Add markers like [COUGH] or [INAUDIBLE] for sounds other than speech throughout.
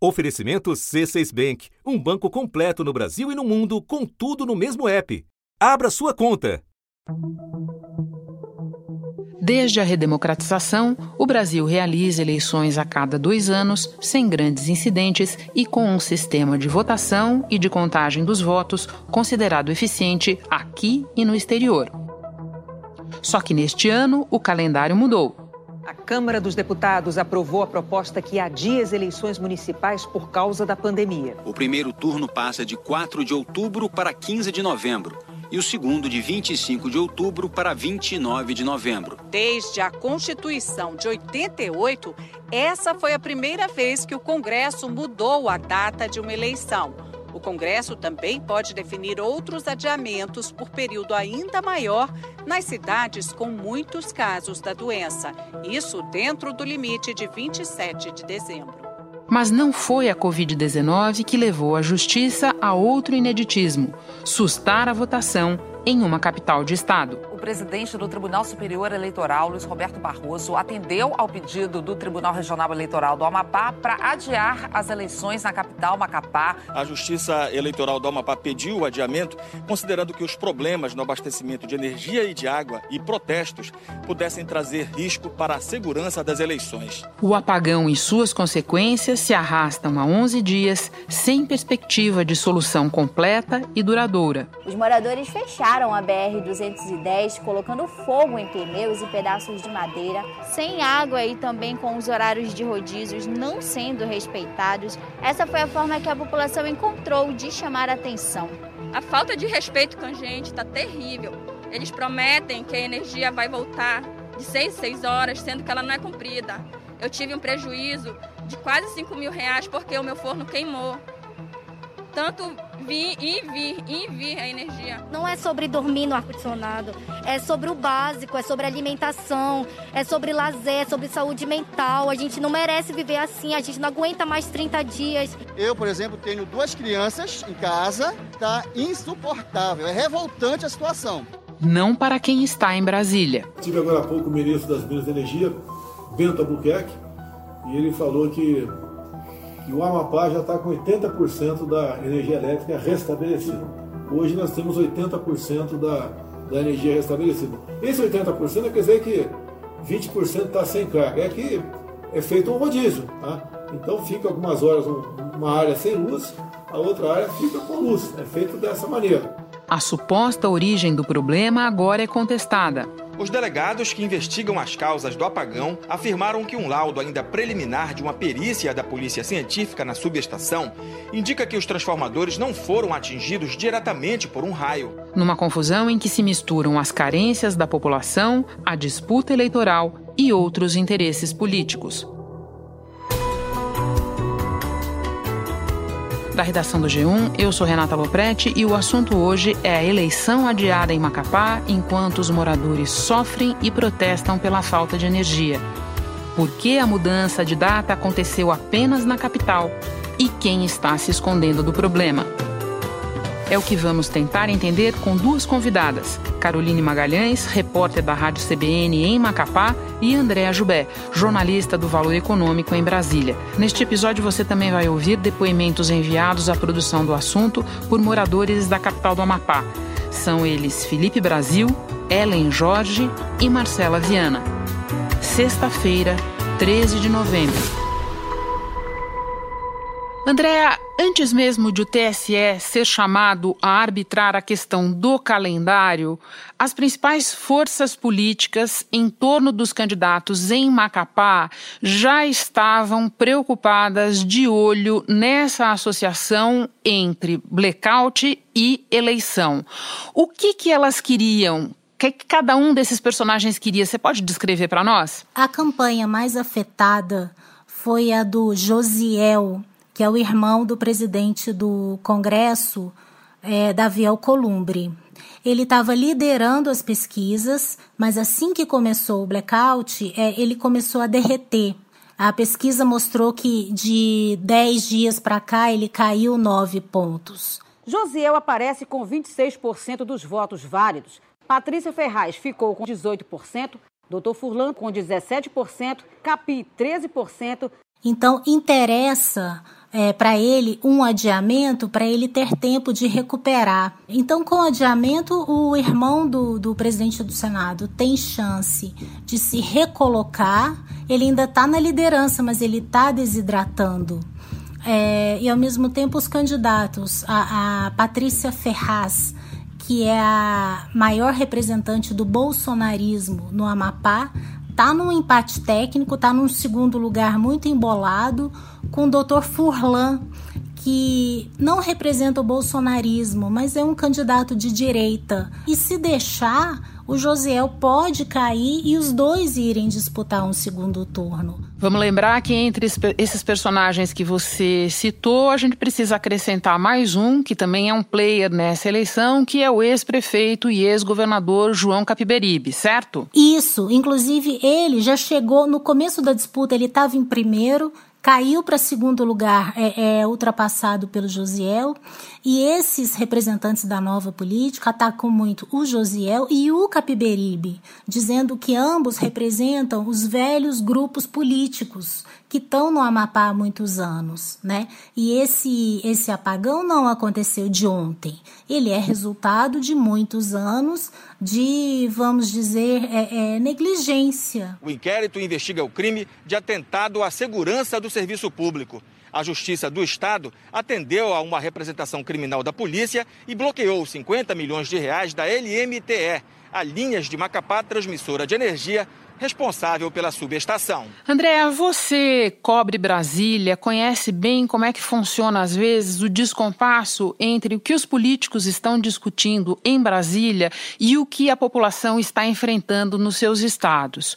Oferecimento C6 Bank, um banco completo no Brasil e no mundo, com tudo no mesmo app. Abra sua conta. Desde a redemocratização, o Brasil realiza eleições a cada dois anos, sem grandes incidentes e com um sistema de votação e de contagem dos votos considerado eficiente aqui e no exterior. Só que neste ano o calendário mudou. A Câmara dos Deputados aprovou a proposta que adia as eleições municipais por causa da pandemia. O primeiro turno passa de 4 de outubro para 15 de novembro e o segundo de 25 de outubro para 29 de novembro. Desde a Constituição de 88, essa foi a primeira vez que o Congresso mudou a data de uma eleição. O Congresso também pode definir outros adiamentos por período ainda maior nas cidades com muitos casos da doença. Isso dentro do limite de 27 de dezembro. Mas não foi a Covid-19 que levou a Justiça a outro ineditismo: sustar a votação em uma capital de estado. O presidente do Tribunal Superior Eleitoral, Luiz Roberto Barroso, atendeu ao pedido do Tribunal Regional Eleitoral do Amapá para adiar as eleições na capital Macapá. A Justiça Eleitoral do Amapá pediu o adiamento, considerando que os problemas no abastecimento de energia e de água e protestos pudessem trazer risco para a segurança das eleições. O apagão e suas consequências se arrastam há 11 dias, sem perspectiva de solução completa e duradoura. Os moradores fecharam a BR-210, colocando fogo em pneus e pedaços de madeira, sem água e também com os horários de rodízios não sendo respeitados. Essa foi a forma que a população encontrou de chamar a atenção. A falta de respeito com a gente está terrível. Eles prometem que a energia vai voltar de 6 em 6 horas, sendo que ela não é cumprida. Eu tive um prejuízo de quase 5 mil reais porque o meu forno queimou. Tanto vir e vir e vir a energia. Não é sobre dormir no ar-condicionado, é sobre o básico, é sobre alimentação, é sobre lazer, é sobre saúde mental. A gente não merece viver assim, a gente não aguenta mais 30 dias. Eu, por exemplo, tenho duas crianças em casa, tá insuportável, é revoltante a situação. Não para quem está em Brasília. Tive agora há pouco o ministro das Minas e Energia, Bento Albuquerque, e ele falou que e o Amapá já está com 80% da energia elétrica restabelecida. Hoje nós temos 80% da, da energia restabelecida. Esse 80% quer dizer que 20% está sem carga. É que é feito um rodízio. Tá? Então fica algumas horas uma área sem luz, a outra área fica com luz. É feito dessa maneira. A suposta origem do problema agora é contestada. Os delegados que investigam as causas do apagão afirmaram que um laudo ainda preliminar de uma perícia da Polícia Científica na subestação indica que os transformadores não foram atingidos diretamente por um raio. Numa confusão em que se misturam as carências da população, a disputa eleitoral e outros interesses políticos. Da redação do G1. Eu sou Renata Loprete e o assunto hoje é a eleição adiada em Macapá enquanto os moradores sofrem e protestam pela falta de energia. Por que a mudança de data aconteceu apenas na capital? E quem está se escondendo do problema? É o que vamos tentar entender com duas convidadas: Caroline Magalhães, repórter da Rádio CBN em Macapá, e Andréa Jubé, jornalista do Valor Econômico em Brasília. Neste episódio você também vai ouvir depoimentos enviados à produção do assunto por moradores da capital do Amapá. São eles Felipe Brasil, Ellen Jorge e Marcela Viana. Sexta-feira, 13 de novembro. Andréa, antes mesmo de o TSE ser chamado a arbitrar a questão do calendário, as principais forças políticas em torno dos candidatos em Macapá já estavam preocupadas de olho nessa associação entre blackout e eleição. O que, que elas queriam? O que, que cada um desses personagens queria? Você pode descrever para nós? A campanha mais afetada foi a do Josiel que é o irmão do presidente do Congresso, é, Davi Alcolumbre. Ele estava liderando as pesquisas, mas assim que começou o blackout, é, ele começou a derreter. A pesquisa mostrou que de 10 dias para cá ele caiu 9 pontos. Josiel aparece com 26% dos votos válidos. Patrícia Ferraz ficou com 18%, Doutor Furlan com 17%, Capi 13%. Então interessa é, para ele um adiamento para ele ter tempo de recuperar. Então, com o adiamento, o irmão do, do presidente do Senado tem chance de se recolocar. Ele ainda está na liderança, mas ele está desidratando. É, e ao mesmo tempo, os candidatos, a, a Patrícia Ferraz, que é a maior representante do bolsonarismo no Amapá, tá num empate técnico, tá num segundo lugar muito embolado com o Dr. Furlan, que não representa o bolsonarismo, mas é um candidato de direita. E se deixar, o Josiel pode cair e os dois irem disputar um segundo turno. Vamos lembrar que entre esses personagens que você citou, a gente precisa acrescentar mais um, que também é um player nessa eleição, que é o ex-prefeito e ex-governador João Capiberibe, certo? Isso. Inclusive, ele já chegou no começo da disputa, ele estava em primeiro, caiu para segundo lugar, é, é, ultrapassado pelo Josiel, e esses representantes da nova política atacam muito o Josiel e o Capiberibe, dizendo que ambos representam os velhos grupos políticos que estão no Amapá há muitos anos, né? E esse esse apagão não aconteceu de ontem. Ele é resultado de muitos anos de, vamos dizer, é, é, negligência. O inquérito investiga o crime de atentado à segurança do serviço público. A Justiça do Estado atendeu a uma representação criminal da polícia e bloqueou 50 milhões de reais da LMTE, a Linhas de Macapá Transmissora de Energia, responsável pela subestação. Andréa, você cobre Brasília, conhece bem como é que funciona às vezes o descompasso entre o que os políticos estão discutindo em Brasília e o que a população está enfrentando nos seus estados.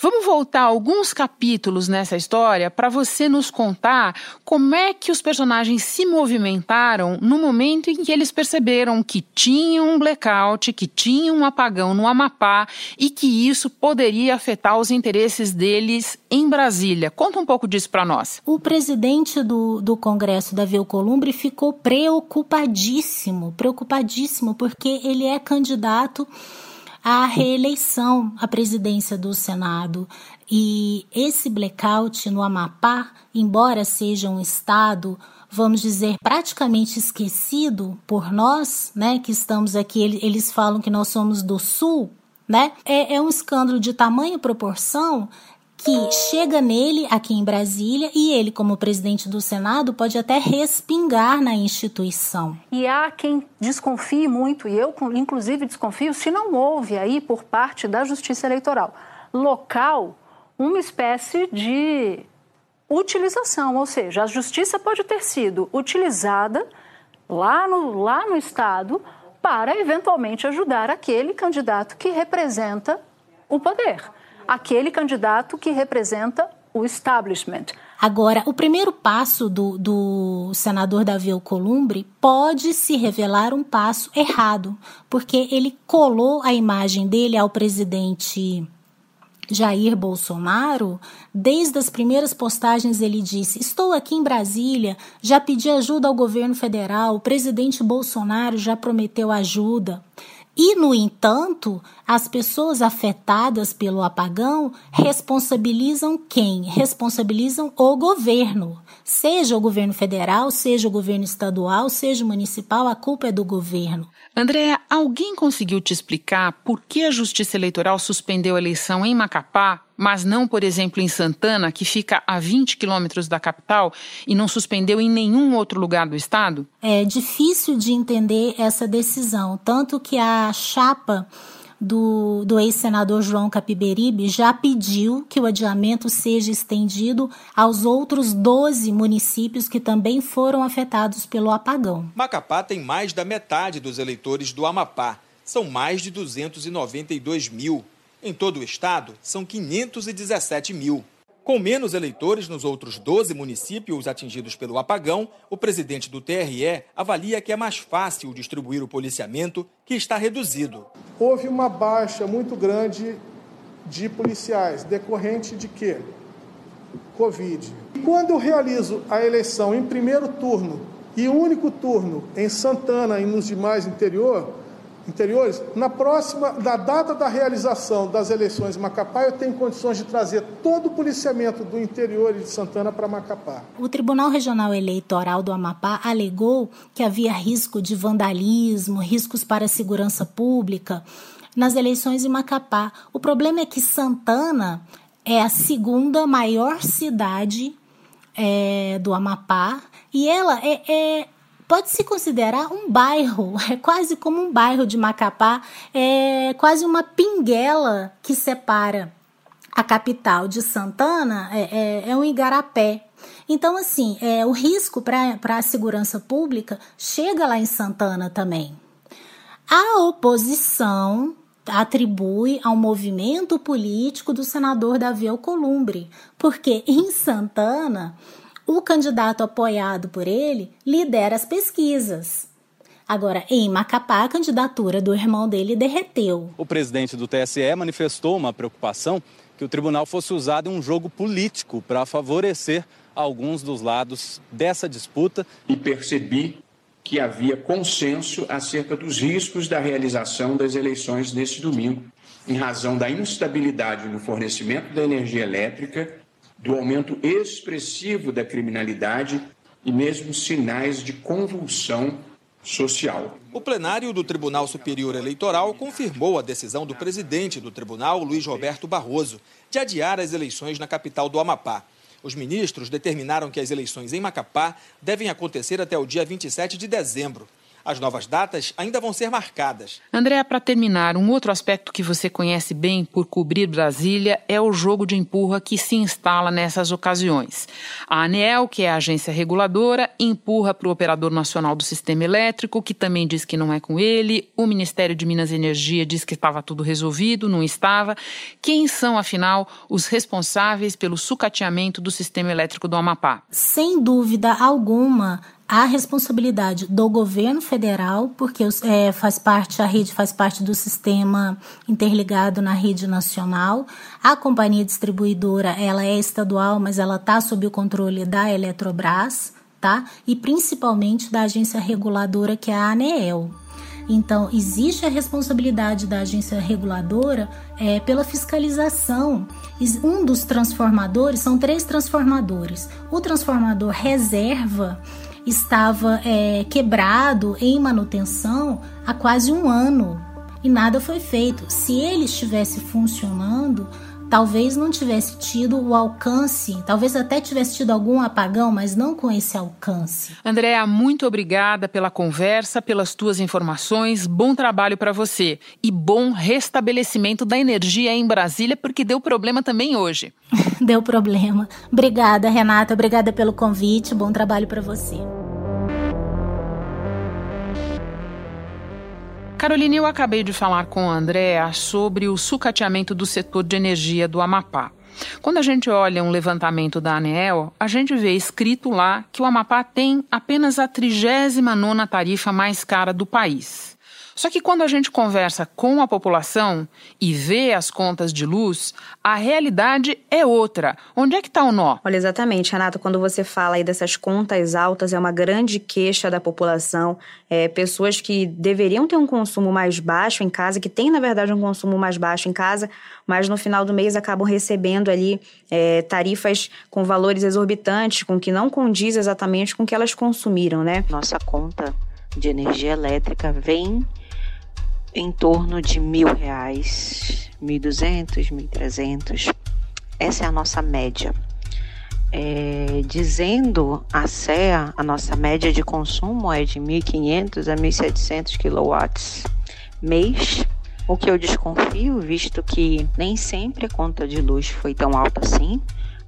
Vamos voltar alguns capítulos nessa história para você nos contar como é que os personagens se movimentaram no momento em que eles perceberam que tinham um blackout, que tinham um apagão no Amapá e que isso poderia afetar os interesses deles em Brasília. Conta um pouco disso para nós. O presidente do, do Congresso, Davi Alcolumbre, ficou preocupadíssimo, preocupadíssimo, porque ele é candidato à reeleição à presidência do Senado. E esse blackout no Amapá, embora seja um estado vamos dizer, praticamente esquecido por nós, né, que estamos aqui, eles falam que nós somos do Sul, né? É, é um escândalo de tamanha proporção que chega nele aqui em Brasília e ele, como presidente do Senado, pode até respingar na instituição. E há quem desconfie muito, e eu inclusive desconfio, se não houve aí por parte da Justiça Eleitoral local uma espécie de utilização, ou seja, a justiça pode ter sido utilizada lá no, lá no Estado para eventualmente ajudar aquele candidato que representa o poder, aquele candidato que representa o establishment. Agora, o primeiro passo do, do senador Davi Alcolumbre pode se revelar um passo errado, porque ele colou a imagem dele ao presidente Jair Bolsonaro, desde as primeiras postagens ele disse: Estou aqui em Brasília, já pedi ajuda ao governo federal, o presidente Bolsonaro já prometeu ajuda. E, no entanto, as pessoas afetadas pelo apagão responsabilizam quem? Responsabilizam o governo. Seja o governo federal, seja o governo estadual, seja o municipal, a culpa é do governo. Andréa, alguém conseguiu te explicar por que a Justiça Eleitoral suspendeu a eleição em Macapá, mas não, por exemplo, em Santana, que fica a 20 quilômetros da capital, e não suspendeu em nenhum outro lugar do estado? É difícil de entender essa decisão, tanto que a chapa do, do ex-senador João Capiberibe já pediu que o adiamento seja estendido aos outros 12 municípios que também foram afetados pelo apagão. Macapá tem mais da metade dos eleitores do Amapá. São mais de 292 mil. Em todo o estado, são 517 mil. Com menos eleitores nos outros 12 municípios atingidos pelo apagão, o presidente do TRE avalia que é mais fácil distribuir o policiamento, que está reduzido. Houve uma baixa muito grande de policiais, decorrente de quê? Covid. Quando eu realizo a eleição em primeiro turno e único turno em Santana e nos demais interior, interiores, na próxima, da data da realização das eleições em Macapá, eu tenho condições de trazer todo o policiamento do interior e de Santana para Macapá. O Tribunal Regional Eleitoral do Amapá alegou que havia risco de vandalismo, riscos para a segurança pública nas eleições em Macapá. O problema é que Santana é a segunda maior cidade é, do Amapá e ela é, é pode se considerar um bairro, [LAUGHS] é quase como um bairro de Macapá, é quase uma pinguela que separa a capital de Santana, é, é, é um igarapé. Então, assim, é, o risco para a segurança pública chega lá em Santana também. A oposição atribui ao movimento político do senador Davi Alcolumbre, porque em Santana o candidato apoiado por ele lidera as pesquisas. Agora, em Macapá, a candidatura do irmão dele derreteu. O presidente do TSE manifestou uma preocupação que o tribunal fosse usado em um jogo político para favorecer alguns dos lados dessa disputa. E percebi que havia consenso acerca dos riscos da realização das eleições neste domingo, em razão da instabilidade no fornecimento da energia elétrica do aumento expressivo da criminalidade e mesmo sinais de convulsão social. O plenário do Tribunal Superior Eleitoral confirmou a decisão do presidente do tribunal, Luiz Roberto Barroso, de adiar as eleições na capital do Amapá. Os ministros determinaram que as eleições em Macapá devem acontecer até o dia 27 de dezembro. As novas datas ainda vão ser marcadas. Andréa, para terminar, um outro aspecto que você conhece bem por cobrir Brasília é o jogo de empurra que se instala nessas ocasiões. A ANEEL, que é a agência reguladora, empurra para o Operador Nacional do Sistema Elétrico, que também diz que não é com ele. O Ministério de Minas e Energia diz que estava tudo resolvido, não estava. Quem são, afinal, os responsáveis pelo sucateamento do sistema elétrico do Amapá? Sem dúvida alguma, a responsabilidade do governo federal, porque é, faz parte, a rede faz parte do sistema interligado na rede nacional. A companhia distribuidora, ela é estadual, mas ela está sob o controle da Eletrobras, tá? E principalmente da agência reguladora, que é a ANEEL. Então, existe a responsabilidade da agência reguladora é, pela fiscalização. Um dos transformadores, são três transformadores. O transformador reserva estava é, quebrado em manutenção há quase um ano e nada foi feito. Se ele estivesse funcionando, talvez não tivesse tido o alcance, talvez até tivesse tido algum apagão, mas não com esse alcance. Andréa, muito obrigada pela conversa, pelas tuas informações. Bom trabalho para você e bom restabelecimento da energia em Brasília, porque deu problema também hoje. [LAUGHS] deu problema. Obrigada, Renata. Obrigada pelo convite. Bom trabalho para você. Carolina, eu acabei de falar com a Andréa sobre o sucateamento do setor de energia do Amapá. Quando a gente olha um levantamento da ANEEL, a gente vê escrito lá que o Amapá tem apenas a 39ª tarifa mais cara do país. Só que quando a gente conversa com a população e vê as contas de luz, a realidade é outra. Onde é que está o nó? Olha, exatamente, Renata, quando você fala aí dessas contas altas, é uma grande queixa da população. É, pessoas que deveriam ter um consumo mais baixo em casa, que têm, na verdade, um consumo mais baixo em casa, mas no final do mês acabam recebendo ali é, tarifas com valores exorbitantes, com que não condiz exatamente com o que elas consumiram, né? Nossa conta de energia elétrica vem em torno de mil reais, mil duzentos, mil trezentos. Essa é a nossa média. É, dizendo a CEA, a nossa média de consumo é de 1.500 a 1.700 quilowatts mês, o que eu desconfio, visto que nem sempre a conta de luz foi tão alta assim,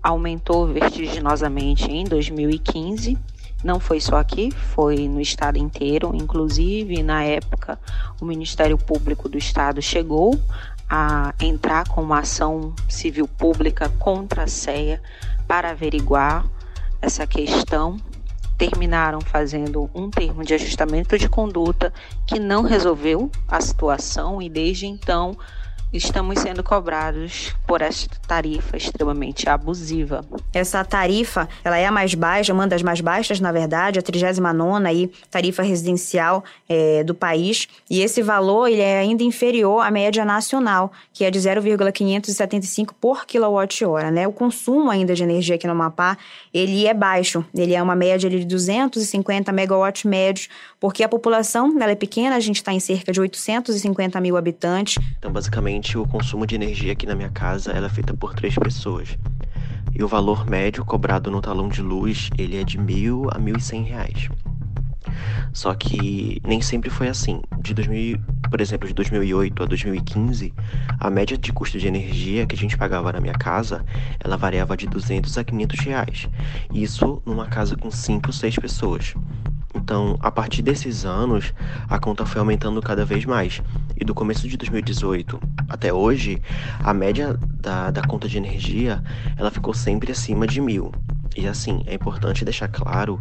aumentou vertiginosamente em 2015 não foi só aqui, foi no estado inteiro. Inclusive, na época, o Ministério Público do Estado chegou a entrar com uma ação civil pública contra a CEA para averiguar essa questão. Terminaram fazendo um termo de ajustamento de conduta que não resolveu a situação e desde então estamos sendo cobrados por esta tarifa extremamente abusiva. Essa tarifa, ela é a mais baixa, uma das mais baixas, na verdade, a 39 aí, tarifa residencial é, do país. E esse valor, ele é ainda inferior à média nacional, que é de 0,575 por quilowatt-hora, né? O consumo ainda de energia aqui no Amapá, ele é baixo. Ele é uma média de 250 megawatts médios, porque a população, ela é pequena, a gente está em cerca de 850 mil habitantes. Então, basicamente, O consumo de energia aqui na minha casa é feita por três pessoas. E o valor médio cobrado no talão de luz, ele é de mil a mil e cem reais. Só que nem sempre foi assim. De 2000, por exemplo, de 2008 a 2015, a média de custo de energia que a gente pagava na minha casa, ela variava de 200 a 500 reais. Isso numa casa com 5, 6 pessoas. Então, a partir desses anos, a conta foi aumentando cada vez mais. E do começo de 2018 até hoje, a média da, da conta de energia ela ficou sempre acima de mil. E assim, é importante deixar claro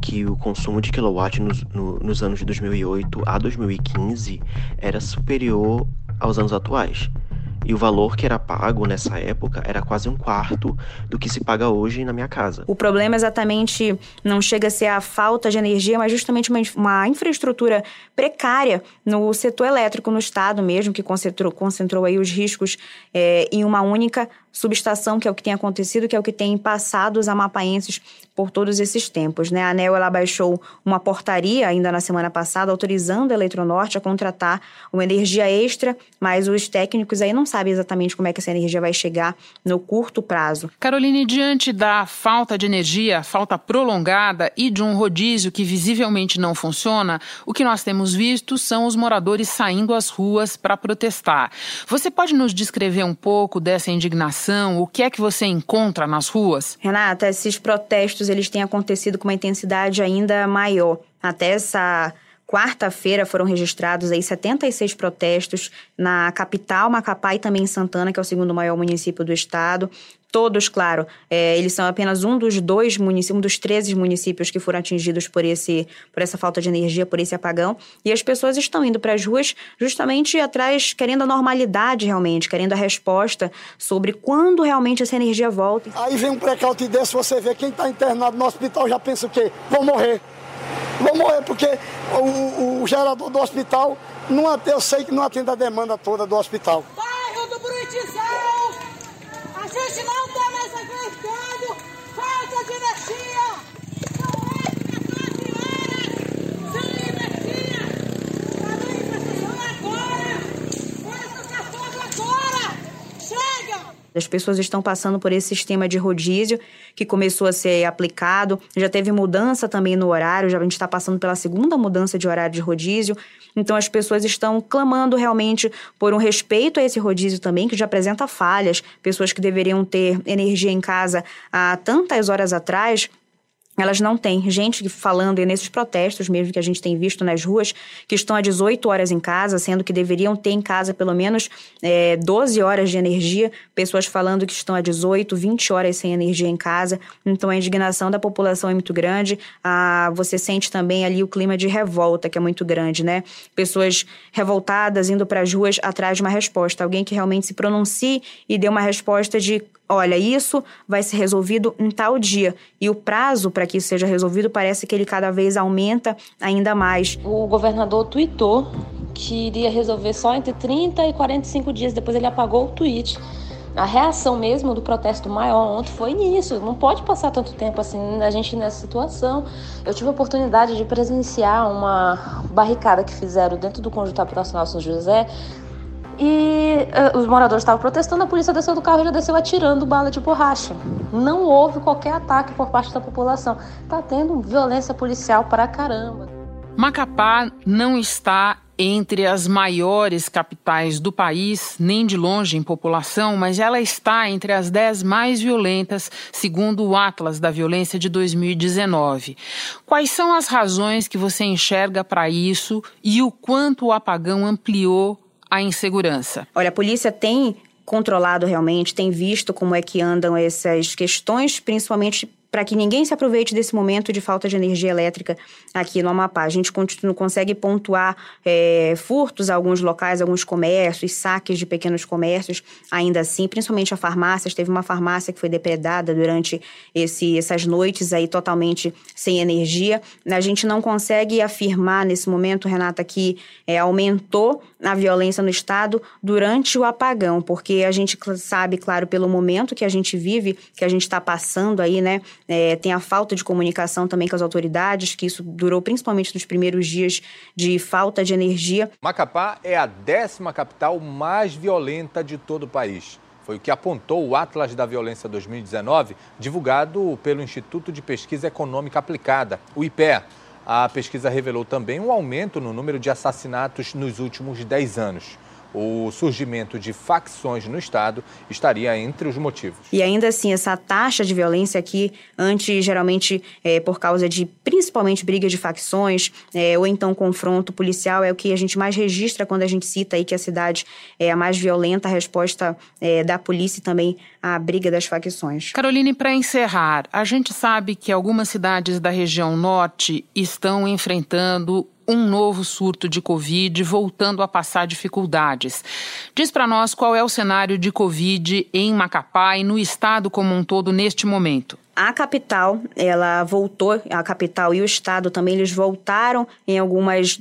que o consumo de kilowatt nos, no, nos anos de 2008 a 2015 era superior aos anos atuais. E o valor que era pago nessa época era quase um quarto do que se paga hoje na minha casa. O problema exatamente não chega a ser a falta de energia, mas justamente uma, uma infraestrutura precária no setor elétrico no estado mesmo, que concentrou, concentrou aí os riscos é, em uma única subestação, que é o que tem acontecido, que é o que tem passado os amapaenses por todos esses tempos. Né? A ANEL ela baixou uma portaria ainda na semana passada autorizando a Eletronorte a contratar uma energia extra, mas os técnicos aí não sabem exatamente como é que essa energia vai chegar no curto prazo. Caroline, diante da falta de energia, falta prolongada e de um rodízio que visivelmente não funciona, o que nós temos visto são os moradores saindo às ruas para protestar. Você pode nos descrever um pouco dessa indignação? O que é que você encontra nas ruas? Renata, esses protestos eles têm acontecido com uma intensidade ainda maior. Até essa quarta-feira foram registrados aí 76 protestos na capital Macapá e também em Santana, que é o segundo maior município do estado. Todos, claro, é, eles são apenas um dos dois municípios, um dos 13 municípios que foram atingidos por, esse, por essa falta de energia, por esse apagão. E as pessoas estão indo para as ruas justamente atrás, querendo a normalidade realmente, querendo a resposta sobre quando realmente essa energia volta. Aí vem um precauto desse, você vê quem está internado no hospital já pensa o quê? Vou morrer. Vou morrer porque o, o gerador do hospital, não, eu sei que não atende a demanda toda do hospital. As pessoas estão passando por esse sistema de rodízio que começou a ser aplicado. Já teve mudança também no horário, já a gente está passando pela segunda mudança de horário de rodízio. Então as pessoas estão clamando realmente por um respeito a esse rodízio também, que já apresenta falhas. Pessoas que deveriam ter energia em casa há tantas horas atrás elas não têm. Gente falando e nesses protestos mesmo que a gente tem visto nas ruas, que estão há 18 horas em casa, sendo que deveriam ter em casa pelo menos é, 12 horas de energia, pessoas falando que estão há 18, 20 horas sem energia em casa. Então a indignação da população é muito grande. Ah, você sente também ali o clima de revolta, que é muito grande, né? Pessoas revoltadas indo para as ruas atrás de uma resposta. Alguém que realmente se pronuncie e dê uma resposta de olha, isso vai ser resolvido em tal dia. E o prazo para que isso seja resolvido parece que ele cada vez aumenta ainda mais. O governador tweetou que iria resolver só entre 30 e 45 dias, depois ele apagou o tweet. A reação mesmo do protesto maior ontem foi nisso. Não pode passar tanto tempo assim a gente nessa situação. Eu tive a oportunidade de presenciar uma barricada que fizeram dentro do Conjunto Habitacional São José e uh, os moradores estavam protestando, a polícia desceu do carro e já desceu atirando bala de borracha. Não houve qualquer ataque por parte da população. Está tendo violência policial para caramba. Macapá não está entre as maiores capitais do país, nem de longe em população, mas ela está entre as dez mais violentas, segundo o Atlas da Violência de 2019. Quais são as razões que você enxerga para isso e o quanto o apagão ampliou a insegurança? Olha, a polícia tem controlado realmente, tem visto como é que andam essas questões, principalmente para que ninguém se aproveite desse momento de falta de energia elétrica aqui no Amapá. A gente continua, consegue pontuar é, furtos a alguns locais, alguns comércios, saques de pequenos comércios, ainda assim, principalmente a farmácias. Teve uma farmácia que foi depredada durante esse, essas noites aí totalmente sem energia. A gente não consegue afirmar nesse momento, Renata, que é, aumentou a violência no Estado durante o apagão, porque a gente sabe, claro, pelo momento que a gente vive, que a gente está passando aí, né? É, tem a falta de comunicação também com as autoridades, que isso durou principalmente nos primeiros dias de falta de energia. Macapá é a décima capital mais violenta de todo o país. Foi o que apontou o Atlas da Violência 2019, divulgado pelo Instituto de Pesquisa Econômica Aplicada, o IPEA. A pesquisa revelou também um aumento no número de assassinatos nos últimos 10 anos o surgimento de facções no Estado estaria entre os motivos. E ainda assim, essa taxa de violência aqui, antes, geralmente, é, por causa de principalmente brigas de facções é, ou então confronto policial, é o que a gente mais registra quando a gente cita aí que a cidade é a mais violenta, a resposta é, da polícia e também a briga das facções. Caroline, para encerrar, a gente sabe que algumas cidades da região norte estão enfrentando um novo surto de Covid, voltando a passar dificuldades. Diz para nós qual é o cenário de Covid em Macapá e no estado como um todo neste momento. A capital, ela voltou, a capital e o estado também eles voltaram em algumas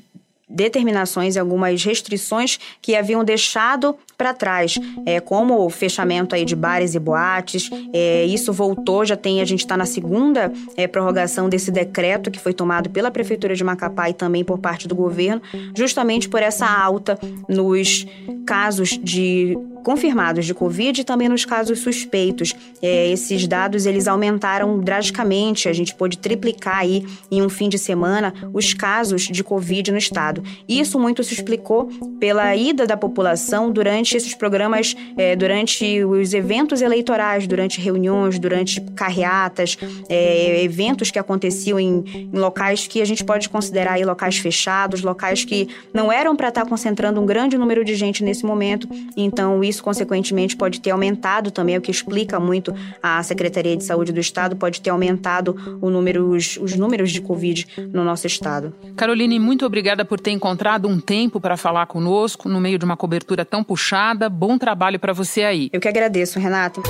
determinações e algumas restrições que haviam deixado para trás, é, como o fechamento aí de bares e boates. É, isso voltou, já tem, a gente está na segunda é, prorrogação desse decreto que foi tomado pela Prefeitura de Macapá e também por parte do governo, justamente por essa alta nos casos de confirmados de Covid e também nos casos suspeitos. É, esses dados eles aumentaram drasticamente, a gente pôde triplicar aí em um fim de semana os casos de Covid no estado. Isso muito se explicou pela ida da população durante esses programas, é, durante os eventos eleitorais, durante reuniões, durante carreatas, é, eventos que aconteciam em, em, locais que a gente pode considerar aí locais fechados, locais que não eram para estar concentrando um grande número de gente nesse momento. Então, isso, consequentemente, pode ter aumentado também, o que explica muito a Secretaria de Saúde do Estado, pode ter aumentado número, os, os números de Covid no nosso estado. Caroline, muito obrigada por ter encontrado um tempo para falar conosco no meio de uma cobertura tão puxada. Bom trabalho para você aí. Eu que agradeço, Renata.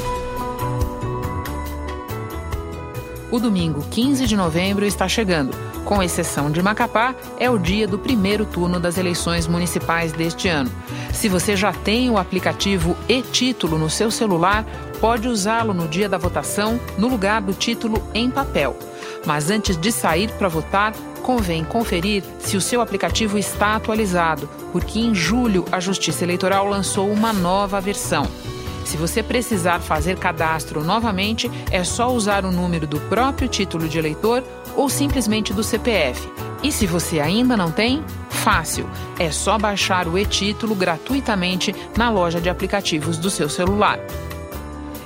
O domingo 15 de novembro está chegando. Com exceção de Macapá, é o dia do primeiro turno das eleições municipais deste ano. Se você já tem o aplicativo e-Título no seu celular, pode usá-lo no dia da votação no lugar do título em papel. Mas antes de sair para votar, convém conferir se o seu aplicativo está atualizado, porque em julho a Justiça Eleitoral lançou uma nova versão. Se você precisar fazer cadastro novamente, é só usar o número do próprio título de eleitor ou simplesmente do CPF. E se você ainda não tem? Fácil, é só baixar o e-título gratuitamente na loja de aplicativos do seu celular.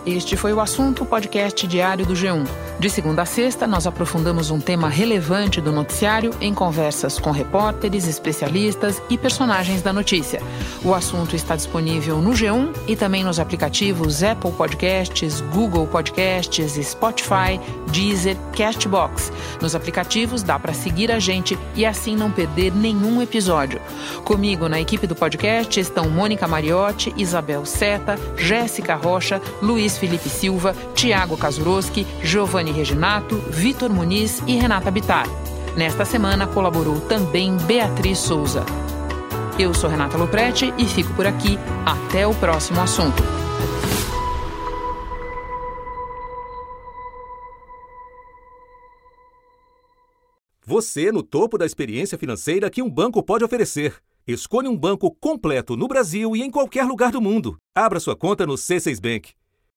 Este foi o assunto podcast diário do G1. De segunda a sexta, nós aprofundamos um tema relevante do noticiário em conversas com repórteres, especialistas e personagens da notícia. O assunto está disponível no G1 e também nos aplicativos Apple Podcasts, Google Podcasts, Spotify, Deezer, Castbox. Nos aplicativos dá para seguir a gente e assim não perder nenhum episódio. Comigo na equipe do podcast estão Mônica Mariotti, Isabel Seta, Jéssica Rocha, Luiz Felipe Silva, Tiago Kazuroski, Reginato, Vitor Muniz e Renata Bitar. Nesta semana colaborou também Beatriz Souza. Eu sou Renata Loprete e fico por aqui. Até o próximo assunto. Você no topo da experiência financeira que um banco pode oferecer. Escolha um banco completo no Brasil e em qualquer lugar do mundo. Abra sua conta no C6 Bank.